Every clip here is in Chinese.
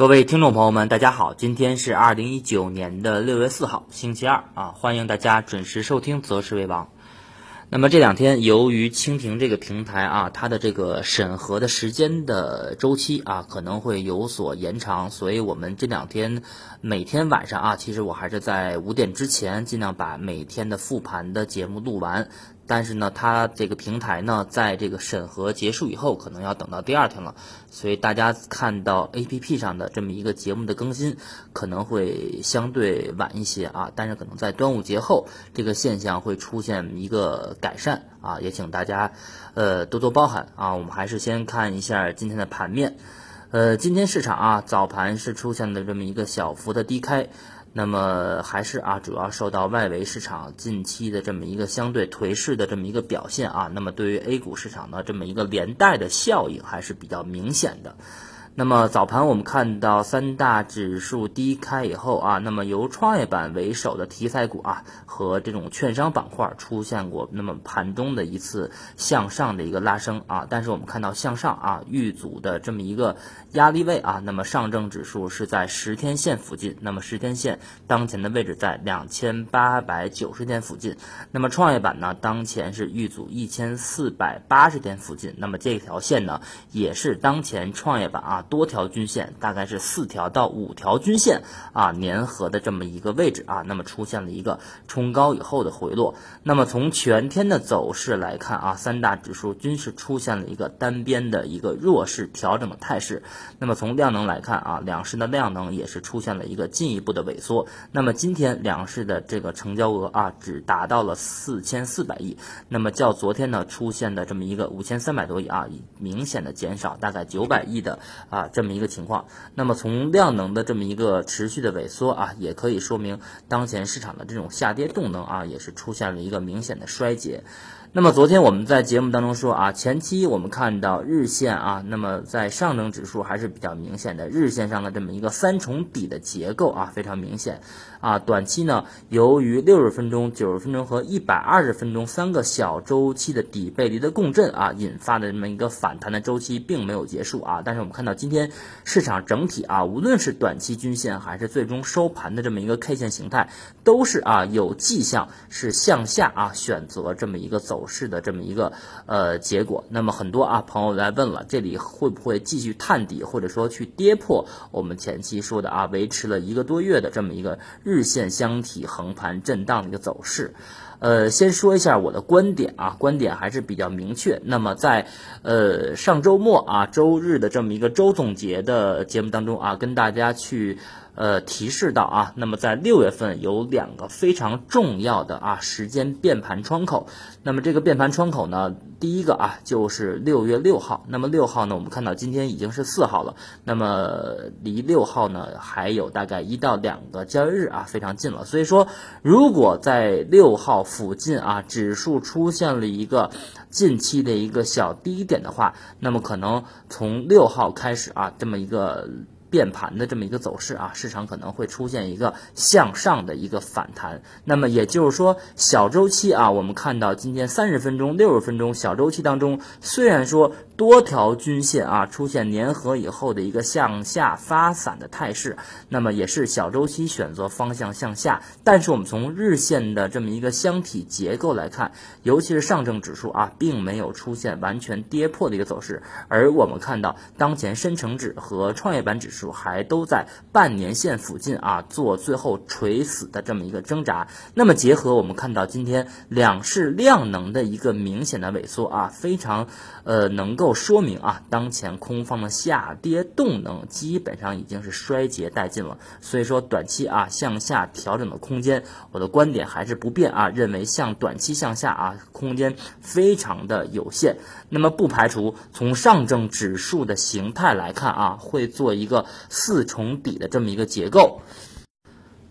各位听众朋友们，大家好，今天是二零一九年的六月四号，星期二啊，欢迎大家准时收听《择时为王》。那么这两天，由于蜻蜓这个平台啊，它的这个审核的时间的周期啊，可能会有所延长，所以我们这两天每天晚上啊，其实我还是在五点之前，尽量把每天的复盘的节目录完。但是呢，它这个平台呢，在这个审核结束以后，可能要等到第二天了，所以大家看到 APP 上的这么一个节目的更新，可能会相对晚一些啊。但是可能在端午节后，这个现象会出现一个改善啊，也请大家呃多多包涵啊。我们还是先看一下今天的盘面，呃，今天市场啊早盘是出现了这么一个小幅的低开。那么还是啊，主要受到外围市场近期的这么一个相对颓势的这么一个表现啊。那么对于 A 股市场的这么一个连带的效应还是比较明显的。那么早盘我们看到三大指数低开以后啊，那么由创业板为首的题材股啊和这种券商板块出现过那么盘中的一次向上的一个拉升啊，但是我们看到向上啊遇阻的这么一个压力位啊，那么上证指数是在十天线附近，那么十天线当前的位置在两千八百九十点附近，那么创业板呢当前是遇阻一千四百八十点附近，那么这条线呢也是当前创业板啊。多条均线大概是四条到五条均线啊粘合的这么一个位置啊，那么出现了一个冲高以后的回落。那么从全天的走势来看啊，三大指数均是出现了一个单边的一个弱势调整的态势。那么从量能来看啊，两市的量能也是出现了一个进一步的萎缩。那么今天两市的这个成交额啊，只达到了四千四百亿，那么较昨天呢出现的这么一个五千三百多亿啊，明显的减少大概九百亿的。啊，这么一个情况，那么从量能的这么一个持续的萎缩啊，也可以说明当前市场的这种下跌动能啊，也是出现了一个明显的衰竭。那么昨天我们在节目当中说啊，前期我们看到日线啊，那么在上证指数还是比较明显的，日线上的这么一个三重底的结构啊，非常明显啊。短期呢，由于六十分钟、九十分钟和一百二十分钟三个小周期的底背离的共振啊，引发的这么一个反弹的周期并没有结束啊。但是我们看到今天市场整体啊，无论是短期均线还是最终收盘的这么一个 K 线形态，都是啊有迹象是向下啊选择这么一个走。势的这么一个呃结果，那么很多啊朋友来问了，这里会不会继续探底，或者说去跌破我们前期说的啊维持了一个多月的这么一个日线箱体横盘震荡的一个走势？呃，先说一下我的观点啊，观点还是比较明确。那么在呃上周末啊周日的这么一个周总结的节目当中啊，跟大家去。呃，提示到啊，那么在六月份有两个非常重要的啊时间变盘窗口。那么这个变盘窗口呢，第一个啊就是六月六号。那么六号呢，我们看到今天已经是四号了。那么离六号呢还有大概一到两个交易日啊，非常近了。所以说，如果在六号附近啊，指数出现了一个近期的一个小低点的话，那么可能从六号开始啊，这么一个。变盘的这么一个走势啊，市场可能会出现一个向上的一个反弹。那么也就是说，小周期啊，我们看到今天三十分钟、六十分钟小周期当中，虽然说。多条均线啊出现粘合以后的一个向下发散的态势，那么也是小周期选择方向向下。但是我们从日线的这么一个箱体结构来看，尤其是上证指数啊，并没有出现完全跌破的一个走势。而我们看到当前深成指和创业板指数还都在半年线附近啊做最后垂死的这么一个挣扎。那么结合我们看到今天两市量能的一个明显的萎缩啊，非常呃能够说明啊，当前空方的下跌动能基本上已经是衰竭殆尽了，所以说短期啊向下调整的空间，我的观点还是不变啊，认为向短期向下啊空间非常的有限。那么不排除从上证指数的形态来看啊，会做一个四重底的这么一个结构。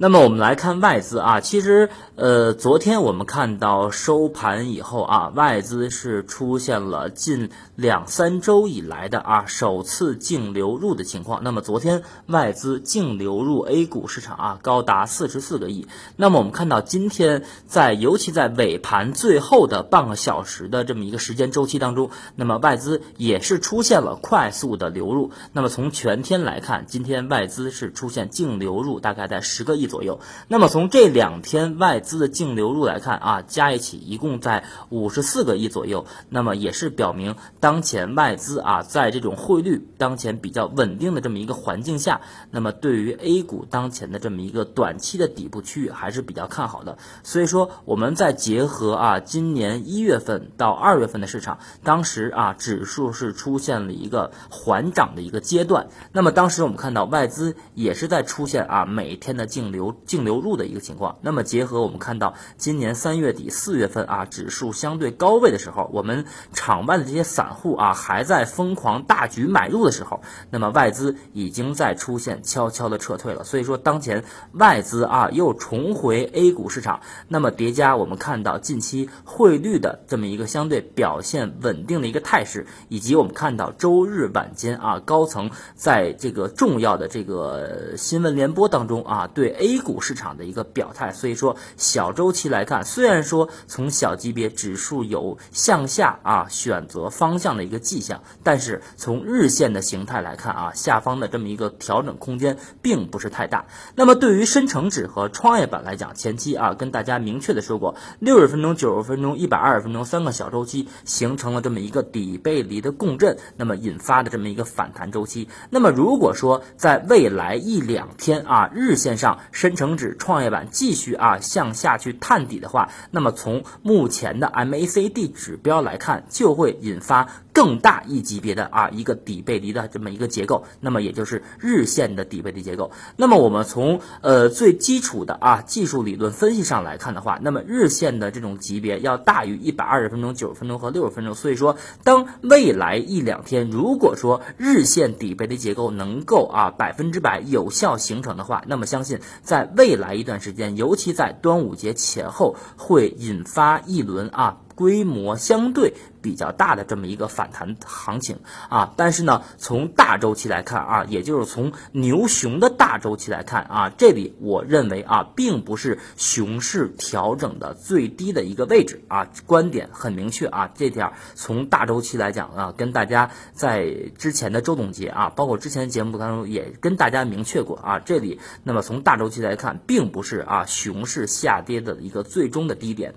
那么我们来看外资啊，其实呃，昨天我们看到收盘以后啊，外资是出现了近两三周以来的啊首次净流入的情况。那么昨天外资净流入 A 股市场啊，高达四十四个亿。那么我们看到今天在尤其在尾盘最后的半个小时的这么一个时间周期当中，那么外资也是出现了快速的流入。那么从全天来看，今天外资是出现净流入大概在十个亿。左右，那么从这两天外资的净流入来看啊，加一起一共在五十四个亿左右，那么也是表明当前外资啊，在这种汇率当前比较稳定的这么一个环境下，那么对于 A 股当前的这么一个短期的底部区域还是比较看好的。所以说，我们再结合啊，今年一月份到二月份的市场，当时啊，指数是出现了一个缓涨的一个阶段，那么当时我们看到外资也是在出现啊，每天的净流。流净流入的一个情况，那么结合我们看到今年三月底四月份啊，指数相对高位的时候，我们场外的这些散户啊还在疯狂大举买入的时候，那么外资已经在出现悄悄的撤退了。所以说，当前外资啊又重回 A 股市场，那么叠加我们看到近期汇率的这么一个相对表现稳定的一个态势，以及我们看到周日晚间啊高层在这个重要的这个新闻联播当中啊对 A。A 股市场的一个表态，所以说小周期来看，虽然说从小级别指数有向下啊选择方向的一个迹象，但是从日线的形态来看啊，下方的这么一个调整空间并不是太大。那么对于深成指和创业板来讲，前期啊跟大家明确的说过，六十分钟、九十分钟、一百二十分钟三个小周期形成了这么一个底背离的共振，那么引发的这么一个反弹周期。那么如果说在未来一两天啊日线上，深成指、创业板继续啊向下去探底的话，那么从目前的 MACD 指标来看，就会引发更大一级别的啊一个底背离的这么一个结构，那么也就是日线的底背离结构。那么我们从呃最基础的啊技术理论分析上来看的话，那么日线的这种级别要大于一百二十分钟、九十分钟和六十分钟。所以说，当未来一两天如果说日线底背离结构能够啊百分之百有效形成的话，那么相信。在未来一段时间，尤其在端午节前后，会引发一轮啊规模相对。比较大的这么一个反弹行情啊，但是呢，从大周期来看啊，也就是从牛熊的大周期来看啊，这里我认为啊，并不是熊市调整的最低的一个位置啊，观点很明确啊，这点从大周期来讲啊，跟大家在之前的周总结啊，包括之前的节目当中也跟大家明确过啊，这里那么从大周期来看，并不是啊熊市下跌的一个最终的低点，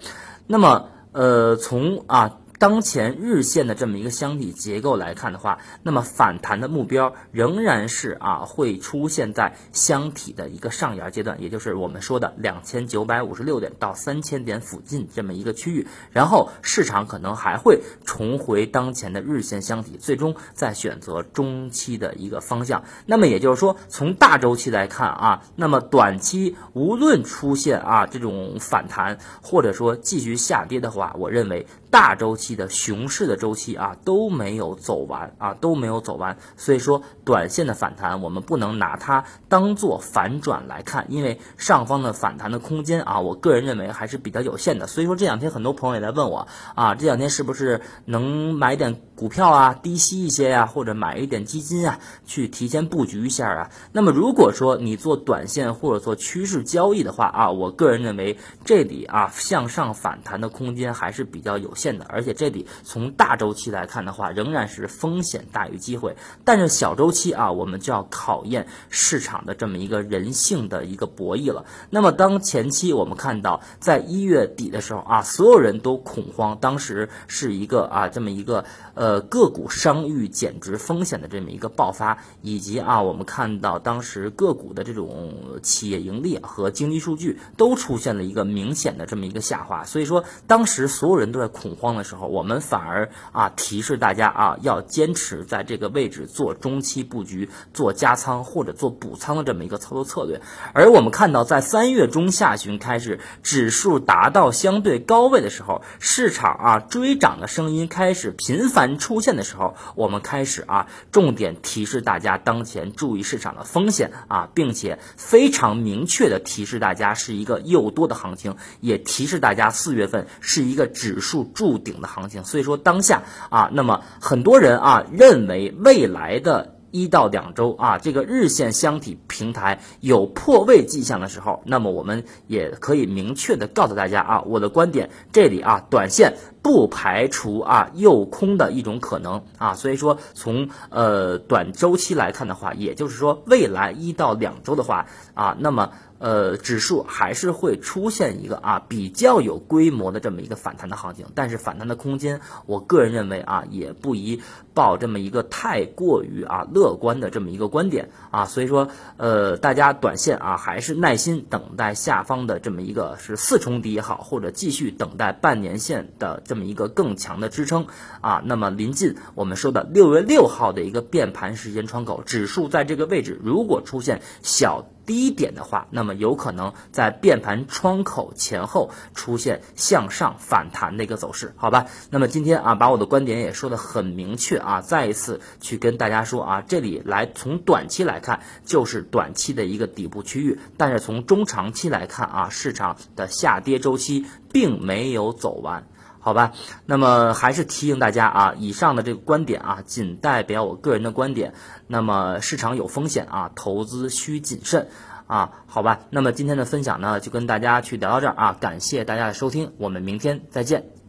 那么呃从啊。当前日线的这么一个箱体结构来看的话，那么反弹的目标仍然是啊会出现在箱体的一个上沿阶段，也就是我们说的两千九百五十六点到三千点附近这么一个区域，然后市场可能还会重回当前的日线箱体，最终再选择中期的一个方向。那么也就是说，从大周期来看啊，那么短期无论出现啊这种反弹，或者说继续下跌的话，我认为大周期。的熊市的周期啊都没有走完啊都没有走完，所以说短线的反弹我们不能拿它当做反转来看，因为上方的反弹的空间啊，我个人认为还是比较有限的。所以说这两天很多朋友也在问我啊，这两天是不是能买点股票啊，低吸一些呀，或者买一点基金啊，去提前布局一下啊？那么如果说你做短线或者做趋势交易的话啊，我个人认为这里啊向上反弹的空间还是比较有限的，而且。这里从大周期来看的话，仍然是风险大于机会。但是小周期啊，我们就要考验市场的这么一个人性的一个博弈了。那么当前期我们看到，在一月底的时候啊，所有人都恐慌，当时是一个啊这么一个呃呃个股商誉减值风险的这么一个爆发，以及啊我们看到当时个股的这种企业盈利和经济数据都出现了一个明显的这么一个下滑。所以说，当时所有人都在恐慌的时候。我们反而啊提示大家啊要坚持在这个位置做中期布局、做加仓或者做补仓的这么一个操作策略。而我们看到，在三月中下旬开始，指数达到相对高位的时候，市场啊追涨的声音开始频繁出现的时候，我们开始啊，重点提示大家当前注意市场的风险啊，并且非常明确的提示大家是一个诱多的行情，也提示大家四月份是一个指数筑顶的行情。所以说当下啊，那么很多人啊认为未来的。一到两周啊，这个日线箱体平台有破位迹象的时候，那么我们也可以明确的告诉大家啊，我的观点这里啊，短线不排除啊诱空的一种可能啊，所以说从呃短周期来看的话，也就是说未来一到两周的话啊，那么。呃，指数还是会出现一个啊比较有规模的这么一个反弹的行情，但是反弹的空间，我个人认为啊也不宜抱这么一个太过于啊乐观的这么一个观点啊，所以说呃大家短线啊还是耐心等待下方的这么一个是四重底也好，或者继续等待半年线的这么一个更强的支撑啊。那么临近我们说的六月六号的一个变盘时间窗口，指数在这个位置如果出现小。低点的话，那么有可能在变盘窗口前后出现向上反弹的一个走势，好吧？那么今天啊，把我的观点也说的很明确啊，再一次去跟大家说啊，这里来从短期来看就是短期的一个底部区域，但是从中长期来看啊，市场的下跌周期并没有走完。好吧，那么还是提醒大家啊，以上的这个观点啊，仅代表我个人的观点。那么市场有风险啊，投资需谨慎啊。好吧，那么今天的分享呢，就跟大家去聊到这儿啊，感谢大家的收听，我们明天再见。